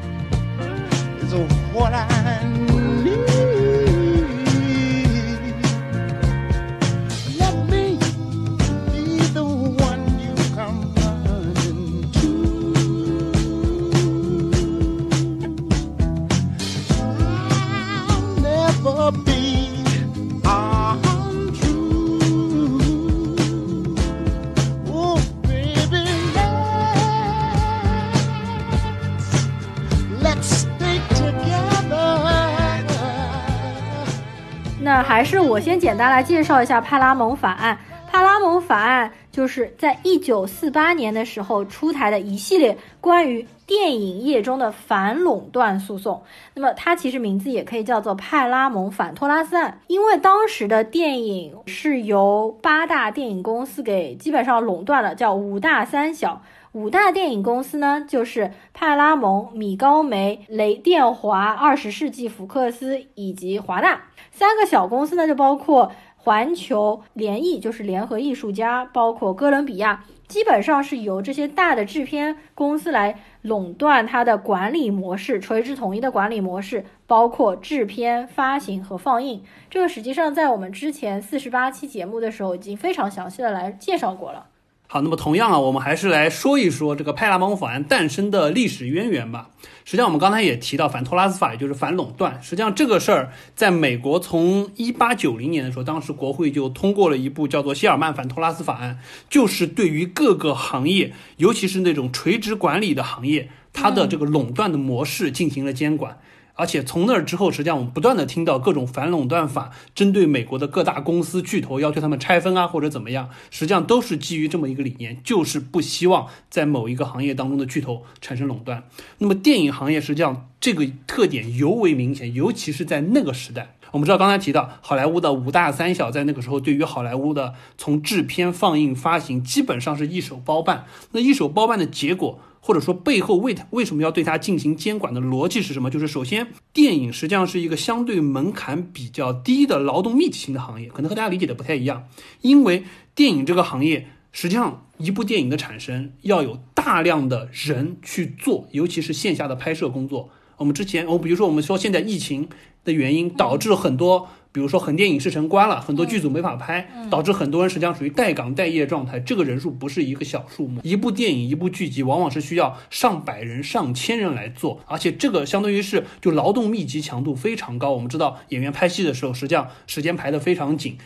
那还是我先简单来介绍一下派拉蒙法案。派拉蒙法案就是在一九四八年的时候出台的一系列关于电影业中的反垄断诉讼。那么它其实名字也可以叫做派拉蒙反托拉斯案，因为当时的电影是由八大电影公司给基本上垄断了，叫五大三小。五大电影公司呢，就是派拉蒙、米高梅、雷电华、二十世纪福克斯以及华纳。三个小公司呢，就包括环球联艺，就是联合艺术家，包括哥伦比亚，基本上是由这些大的制片公司来垄断它的管理模式，垂直统一的管理模式，包括制片、发行和放映。这个实际上在我们之前四十八期节目的时候已经非常详细的来介绍过了。好，那么同样啊，我们还是来说一说这个派拉蒙法案诞生的历史渊源吧。实际上，我们刚才也提到反托拉斯法，也就是反垄断。实际上，这个事儿在美国从一八九零年的时候，当时国会就通过了一部叫做谢尔曼反托拉斯法案，就是对于各个行业，尤其是那种垂直管理的行业，它的这个垄断的模式进行了监管。而且从那儿之后，实际上我们不断的听到各种反垄断法针对美国的各大公司巨头要求他们拆分啊，或者怎么样，实际上都是基于这么一个理念，就是不希望在某一个行业当中的巨头产生垄断。那么电影行业实际上这个特点尤为明显，尤其是在那个时代。我们知道刚才提到好莱坞的五大三小，在那个时候对于好莱坞的从制片、放映、发行基本上是一手包办。那一手包办的结果。或者说背后为他为什么要对它进行监管的逻辑是什么？就是首先，电影实际上是一个相对门槛比较低的劳动密集型的行业，可能和大家理解的不太一样。因为电影这个行业，实际上一部电影的产生要有大量的人去做，尤其是线下的拍摄工作。我们之前，我比如说我们说现在疫情的原因导致很多。比如说，横店影视城关了，很多剧组没法拍，导致很多人实际上属于待岗待业状态。这个人数不是一个小数目，一部电影、一部剧集，往往是需要上百人、上千人来做，而且这个相当于是就劳动密集强度非常高。我们知道，演员拍戏的时候，实际上时间排得非常紧。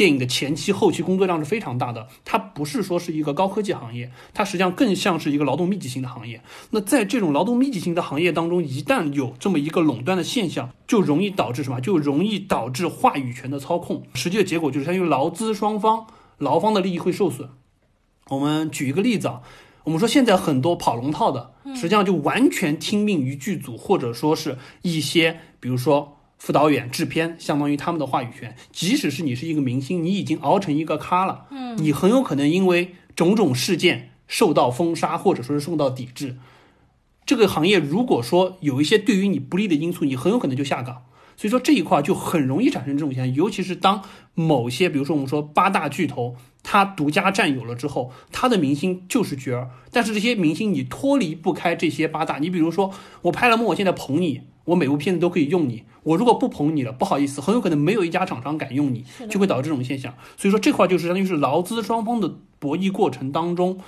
电影的前期、后期工作量是非常大的，它不是说是一个高科技行业，它实际上更像是一个劳动密集型的行业。那在这种劳动密集型的行业当中，一旦有这么一个垄断的现象，就容易导致什么？就容易导致话语权的操控。实际的结果就是，相当于劳资双方、劳方的利益会受损。我们举一个例子啊，我们说现在很多跑龙套的，实际上就完全听命于剧组，或者说是一些，比如说。副导演、制片相当于他们的话语权，即使是你是一个明星，你已经熬成一个咖了，嗯，你很有可能因为种种事件受到封杀，或者说是受到抵制。这个行业如果说有一些对于你不利的因素，你很有可能就下岗。所以说这一块就很容易产生这种现象，尤其是当某些，比如说我们说八大巨头，他独家占有了之后，他的明星就是角儿，但是这些明星你脱离不开这些八大，你比如说我拍了幕，我现在捧你。我每部片子都可以用你，我如果不捧你了，不好意思，很有可能没有一家厂商敢用你，就会导致这种现象。所以说这块就是相当于是劳资双方的博弈过程当中，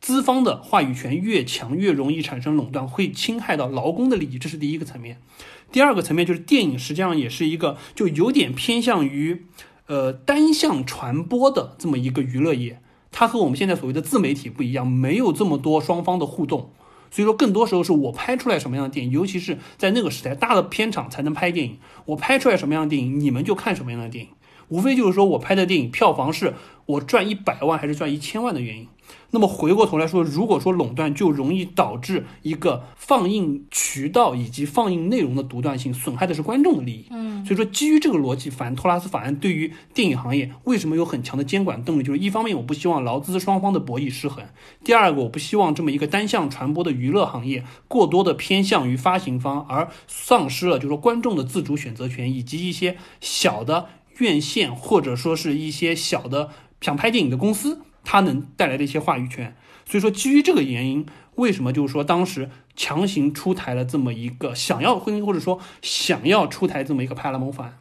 资方的话语权越强，越容易产生垄断，会侵害到劳工的利益，这是第一个层面。第二个层面就是电影实际上也是一个就有点偏向于，呃单向传播的这么一个娱乐业，它和我们现在所谓的自媒体不一样，没有这么多双方的互动。所以说，更多时候是我拍出来什么样的电影，尤其是在那个时代，大的片场才能拍电影。我拍出来什么样的电影，你们就看什么样的电影。无非就是说我拍的电影票房是我赚一百万还是赚一千万的原因。那么回过头来说，如果说垄断，就容易导致一个放映渠道以及放映内容的独断性，损害的是观众的利益。嗯，所以说基于这个逻辑，反托拉斯法案对于电影行业为什么有很强的监管动力？就是一方面我不希望劳资双方的博弈失衡，第二个我不希望这么一个单向传播的娱乐行业过多的偏向于发行方，而丧失了就是说观众的自主选择权，以及一些小的院线或者说是一些小的想拍电影的公司。它能带来的一些话语权，所以说基于这个原因，为什么就是说当时强行出台了这么一个想要婚姻或者说想要出台这么一个派拉蒙法案？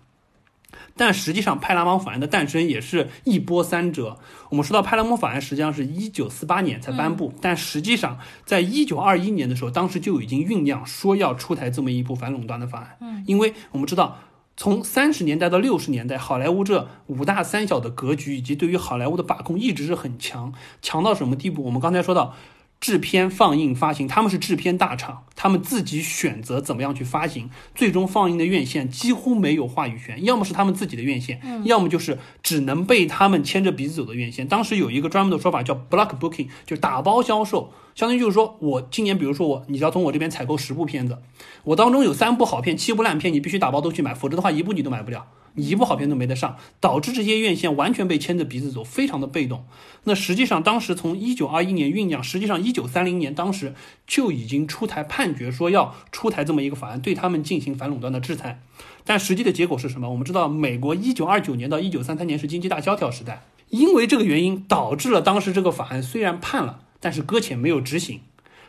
但实际上派拉蒙法案的诞生也是一波三折。我们说到派拉蒙法案，实际上是一九四八年才颁布，但实际上在一九二一年的时候，当时就已经酝酿说要出台这么一部反垄断的法案。嗯，因为我们知道。从三十年代到六十年代，好莱坞这五大三小的格局以及对于好莱坞的把控一直是很强，强到什么地步？我们刚才说到。制片、放映、发行，他们是制片大厂，他们自己选择怎么样去发行，最终放映的院线几乎没有话语权，要么是他们自己的院线，要么就是只能被他们牵着鼻子走的院线。当时有一个专门的说法叫 block booking，就是打包销售，相当于就是说我今年，比如说我，你要从我这边采购十部片子，我当中有三部好片，七部烂片，你必须打包都去买，否则的话一部你都买不了。你一部好片都没得上，导致这些院线完全被牵着鼻子走，非常的被动。那实际上，当时从一九二一年酝酿，实际上一九三零年当时就已经出台判决，说要出台这么一个法案，对他们进行反垄断的制裁。但实际的结果是什么？我们知道，美国一九二九年到一九三三年是经济大萧条时代，因为这个原因，导致了当时这个法案虽然判了，但是搁浅没有执行。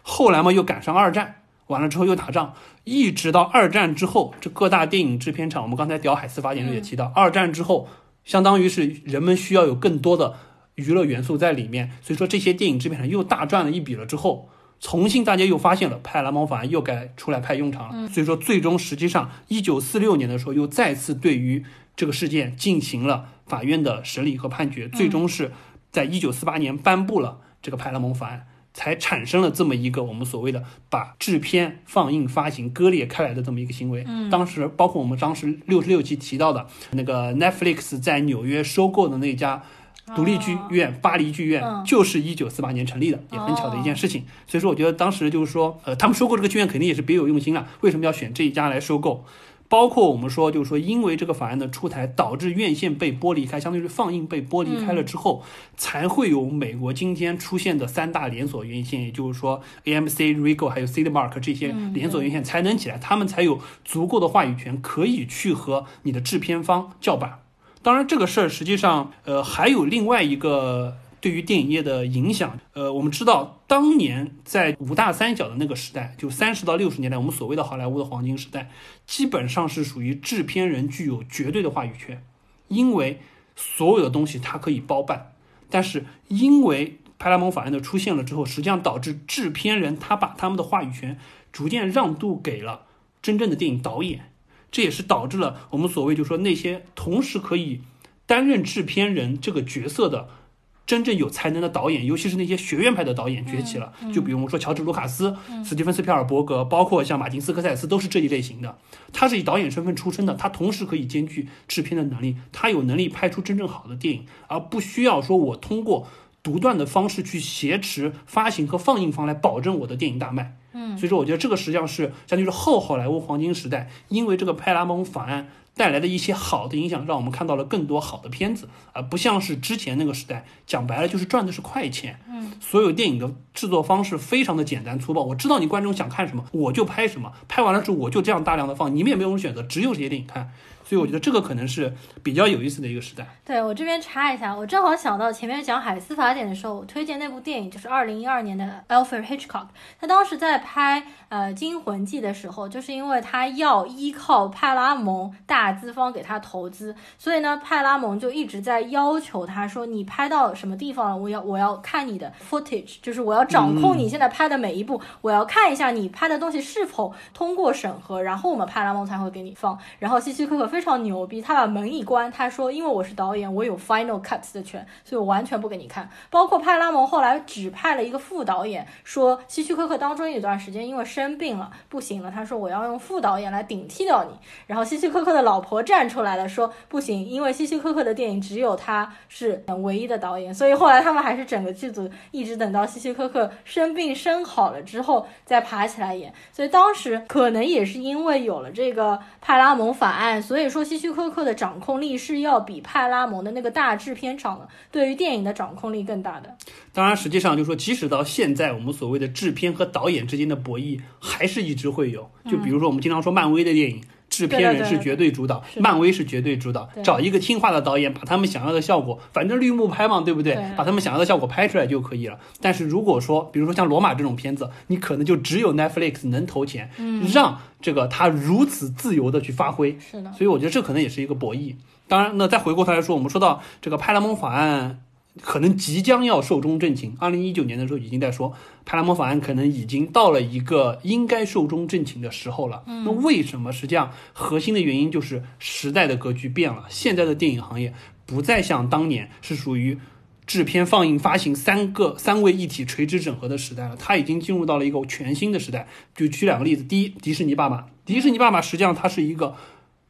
后来嘛，又赶上二战。完了之后又打仗，一直到二战之后，这各大电影制片厂，我们刚才屌海司法典里也提到，二战之后，相当于是人们需要有更多的娱乐元素在里面，所以说这些电影制片厂又大赚了一笔了之后。重新，大家又发现了派拉蒙法案又该出来派用场了，所以说最终实际上，一九四六年的时候又再次对于这个事件进行了法院的审理和判决，最终是在一九四八年颁布了这个派拉蒙法案，才产生了这么一个我们所谓的把制片、放映、发行割裂开来的这么一个行为。嗯，当时包括我们当时六十六期提到的那个 Netflix 在纽约收购的那家。独立剧院巴黎剧院就是一九四八年成立的，也很巧的一件事情。所以说，我觉得当时就是说，呃，他们收购这个剧院肯定也是别有用心了。为什么要选这一家来收购？包括我们说，就是说，因为这个法案的出台，导致院线被剥离开，相当于是放映被剥离开了之后，才会有美国今天出现的三大连锁院线，也就是说，AMC、Regal 还有 Cinemark 这些连锁院线才能起来，他们才有足够的话语权，可以去和你的制片方叫板。当然，这个事儿实际上，呃，还有另外一个对于电影业的影响。呃，我们知道，当年在五大三角的那个时代，就三十到六十年代，我们所谓的好莱坞的黄金时代，基本上是属于制片人具有绝对的话语权，因为所有的东西他可以包办。但是，因为派拉蒙法案的出现了之后，实际上导致制片人他把他们的话语权逐渐让渡给了真正的电影导演。这也是导致了我们所谓，就说那些同时可以担任制片人这个角色的真正有才能的导演，尤其是那些学院派的导演崛起了。就比如我们说乔治·卢卡斯、斯蒂芬·斯皮尔伯格，包括像马丁·斯科塞斯，都是这一类型的。他是以导演身份出身的，他同时可以兼具制片的能力，他有能力拍出真正好的电影，而不需要说我通过独断的方式去挟持发行和放映方来保证我的电影大卖。嗯，所以说，我觉得这个实际上是，相当于是后好莱坞黄金时代，因为这个派拉蒙法案带来的一些好的影响，让我们看到了更多好的片子，而不像是之前那个时代，讲白了就是赚的是快钱。嗯，所有电影的制作方式非常的简单粗暴，我知道你观众想看什么，我就拍什么，拍完了之后我就这样大量的放，你们也没有什么选择，只有这些电影看。所以我觉得这个可能是比较有意思的一个时代。对我这边插一下，我正好想到前面讲海斯法典的时候，我推荐那部电影就是二零一二年的 Alfred Hitchcock。他当时在拍呃《惊魂记》的时候，就是因为他要依靠派拉蒙大资方给他投资，所以呢，派拉蒙就一直在要求他说：“你拍到什么地方了？我要我要看你的 footage，就是我要掌控你现在拍的每一步，我要看一下你拍的东西是否通过审核，然后我们派拉蒙才会给你放。”然后希区柯克非。非常牛逼，他把门一关，他说：“因为我是导演，我有 final cuts 的权，所以我完全不给你看。”包括派拉蒙后来指派了一个副导演，说希区柯克当中有段时间因为生病了不行了，他说我要用副导演来顶替掉你。然后希区柯克的老婆站出来了，说不行，因为希区柯克的电影只有他是唯一的导演，所以后来他们还是整个剧组一直等到希区柯克生病生好了之后再爬起来演。所以当时可能也是因为有了这个派拉蒙法案，所以。以说希区柯克的掌控力是要比派拉蒙的那个大制片厂对于电影的掌控力更大的。当然，实际上就是说，即使到现在，我们所谓的制片和导演之间的博弈还是一直会有。就比如说，我们经常说漫威的电影。制片人是绝对主导，漫威是绝对主导，找一个听话的导演，把他们想要的效果，反正绿幕拍嘛，对不对？把他们想要的效果拍出来就可以了。但是如果说，比如说像罗马这种片子，你可能就只有 Netflix 能投钱，让这个他如此自由的去发挥。是的，所以我觉得这可能也是一个博弈。当然，那再回过头来说，我们说到这个派拉蒙法案。可能即将要寿终正寝。二零一九年的时候已经在说，派拉蒙法案可能已经到了一个应该寿终正寝的时候了。那为什么？实际上，核心的原因就是时代的格局变了。现在的电影行业不再像当年是属于制片、放映、发行三个三位一体垂直整合的时代了，它已经进入到了一个全新的时代。就举两个例子，第一，迪士尼爸爸，迪士尼爸爸实际上它是一个。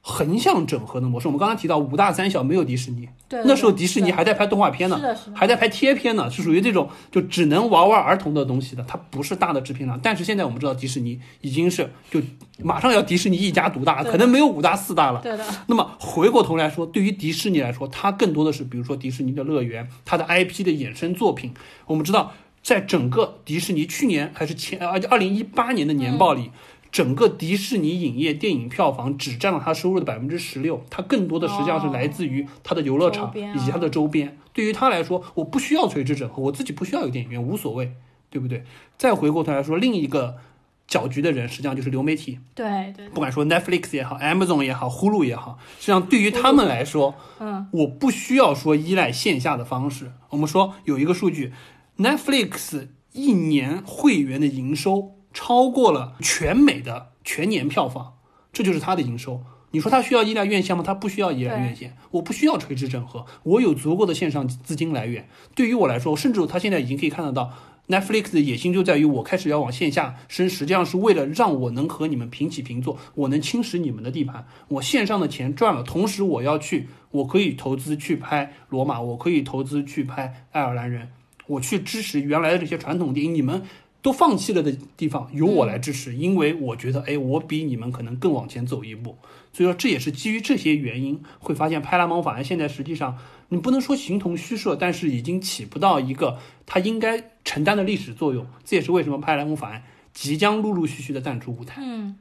横向整合的模式，我们刚刚提到五大三小没有迪士尼，对那时候迪士尼还在拍动画片呢，还在拍贴片呢，是属于这种就只能玩玩儿童的东西的，它不是大的制片厂。但是现在我们知道迪士尼已经是就马上要迪士尼一家独大，可能没有五大四大了。对的。那么回过头来说，对于迪士尼来说，它更多的是比如说迪士尼的乐园，它的 IP 的衍生作品。我们知道，在整个迪士尼去年还是前而且二零一八年的年报里。整个迪士尼影业电影票房只占了它收入的百分之十六，它更多的实际上是来自于它的游乐场以及它的周边。对于他来说，我不需要垂直整合，我自己不需要有电影院，无所谓，对不对？再回过头来说，另一个搅局的人，实际上就是流媒体，对对，不管说 Netflix 也好 Amazon 也好，Hulu 也好，实际上对于他们来说，嗯，我不需要说依赖线下的方式。我们说有一个数据，Netflix 一年会员的营收超过了全美的全年票房，这就是它的营收。你说它需要依赖院线吗？它不需要依赖院线，我不需要垂直整合，我有足够的线上资金来源。对于我来说，甚至它现在已经可以看得到，Netflix 的野心就在于我开始要往线下伸，实际上是为了让我能和你们平起平坐，我能侵蚀你们的地盘。我线上的钱赚了，同时我要去，我可以投资去拍罗马，我可以投资去拍爱尔兰人，我去支持原来的这些传统电影，你们。都放弃了的地方，由我来支持，因为我觉得，哎，我比你们可能更往前走一步。所以说，这也是基于这些原因，会发现派拉蒙法案现在实际上，你不能说形同虚设，但是已经起不到一个它应该承担的历史作用。这也是为什么派拉蒙法案即将陆陆续续的淡出舞台。嗯，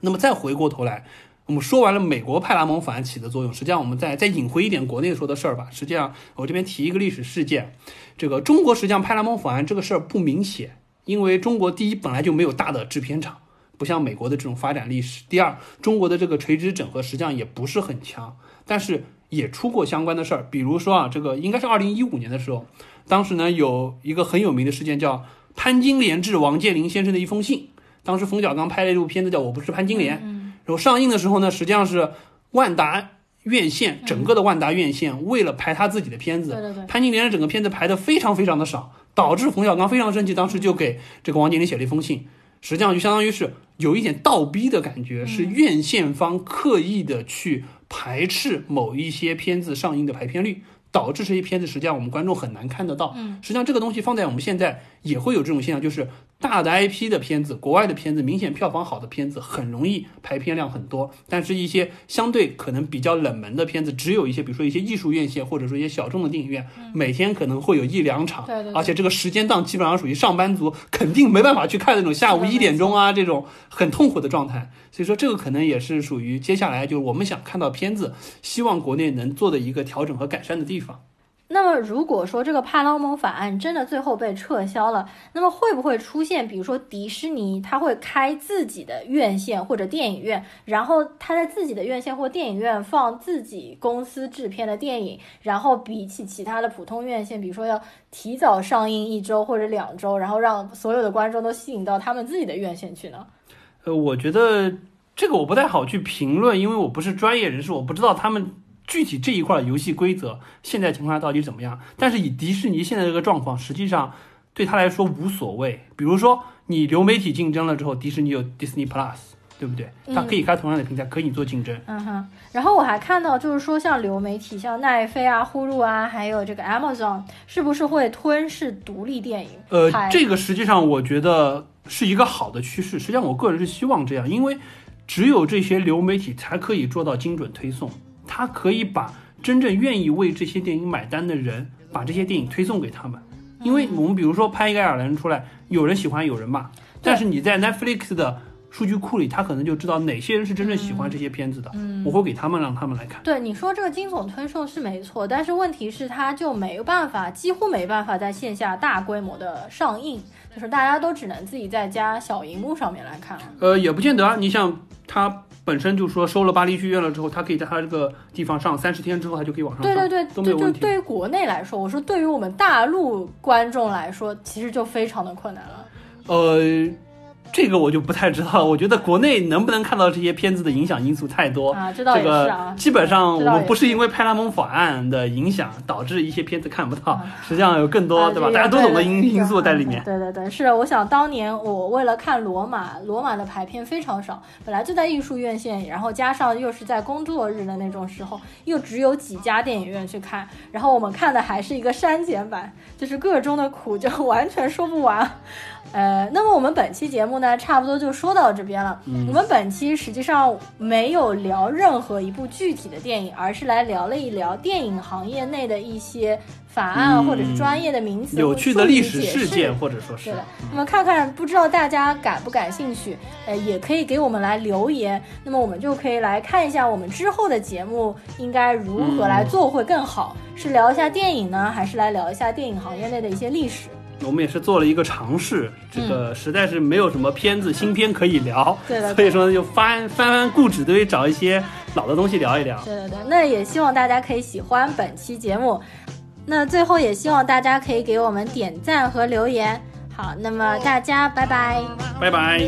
那么再回过头来，我们说完了美国派拉蒙法案起的作用，实际上我们再再引回一点国内说的事儿吧。实际上，我这边提一个历史事件，这个中国实际上派拉蒙法案这个事儿不明显。因为中国第一本来就没有大的制片厂，不像美国的这种发展历史。第二，中国的这个垂直整合实际上也不是很强，但是也出过相关的事儿。比如说啊，这个应该是二零一五年的时候，当时呢有一个很有名的事件叫潘金莲致王健林先生的一封信。当时冯小刚拍了一部片子叫《我不是潘金莲》，然后上映的时候呢，实际上是万达院线整个的万达院线为了排他自己的片子，潘金莲的整个片子排的非常非常的少。导致冯小刚非常生气，当时就给这个王健林写了一封信，实际上就相当于是有一点倒逼的感觉，是院线方刻意的去排斥某一些片子上映的排片率，导致这些片子实际上我们观众很难看得到。嗯，实际上这个东西放在我们现在也会有这种现象，就是大的 IP 的片子，国外的片子，明显票房好的片子很容易排片量很多，但是一些相对可能比较冷门的片子，只有一些比如说一些艺术院线或者说一些小众的电影院，每天可能会有一两场，对对对而且这个时间档基本上属于上班族肯定没办法去看那种下午一点钟啊这种很痛苦的状态，所以说这个可能也是属于接下来就是我们想看到片子，希望国内能做的一个调整和改善的地方。那么，如果说这个派拉蒙法案真的最后被撤销了，那么会不会出现，比如说迪士尼它会开自己的院线或者电影院，然后它在自己的院线或电影院放自己公司制片的电影，然后比起其他的普通院线，比如说要提早上映一周或者两周，然后让所有的观众都吸引到他们自己的院线去呢？呃，我觉得这个我不太好去评论，因为我不是专业人士，我不知道他们具体这一块游戏规则现在情况下到底怎么样。但是以迪士尼现在这个状况，实际上对他来说无所谓。比如说你流媒体竞争了之后，迪士尼有 Disney Plus，对不对？它可以开同样的平台，可以做竞争。嗯哼，然后我还看到，就是说像流媒体，像奈飞啊、呼噜啊，还有这个 Amazon，是不是会吞噬独立电影？呃，这个实际上我觉得是一个好的趋势。实际上，我个人是希望这样，因为只有这些流媒体才可以做到精准推送，它可以把真正愿意为这些电影买单的人，把这些电影推送给他们。因为我们比如说拍一个爱尔兰人出来，有人喜欢，有人骂，但是你在 Netflix 的数据库里，他可能就知道哪些人是真正喜欢这些片子的，嗯我会给他们让他们来看。对你说这个惊悚推送是没错，但是问题是他就没有办法，几乎没办法在线下大规模的上映，就是大家都只能自己在家小荧幕上面来看了。呃，也不见得啊。你像他本身就说收了巴黎剧院了之后，他可以在他这个地方上三十天之后，他就可以往上上，对对对，都没有问题。就就对于国内来说，我说对于我们大陆观众来说，其实就非常的困难了。呃，这个我就不太知道了。我觉得国内能不能看到这些片子的影响因素太多。啊，这倒这也是个啊。基本上我们不是因为派拉蒙法案的影响导致一些片子看不到，啊实际上有更多啊对吧？大家都懂的因因素在里面。对对对，是我想当年我为了看罗马，罗马的排片非常少，本来就在艺术院线，然后加上又是在工作日的那种时候，又只有几家电影院去看，然后我们看的还是一个删减版，就是个中的苦就完全说不完。呃，那么我们本期节目呢，差不多就说到这边了。我们本期实际上没有聊任何一部具体的电影，而是来聊了一聊电影行业内的一些法案、嗯或者是专业的名词、有趣的历史事件，或者说是对的，那么看看不知道大家感不感兴趣，呃，也可以给我们来留言，那么我们就可以来看一下我们之后的节目应该如何来做会更好，是聊一下电影呢，还是来聊一下电影行业内的一些历史？我们也是做了一个尝试，这个实在是没有什么片子新片可以聊，对的所以说就翻翻翻故纸堆，找一些老的东西聊一聊。对对对，那也希望大家可以喜欢本期节目。那最后也希望大家可以给我们点赞和留言。好，那么大家拜拜。拜拜。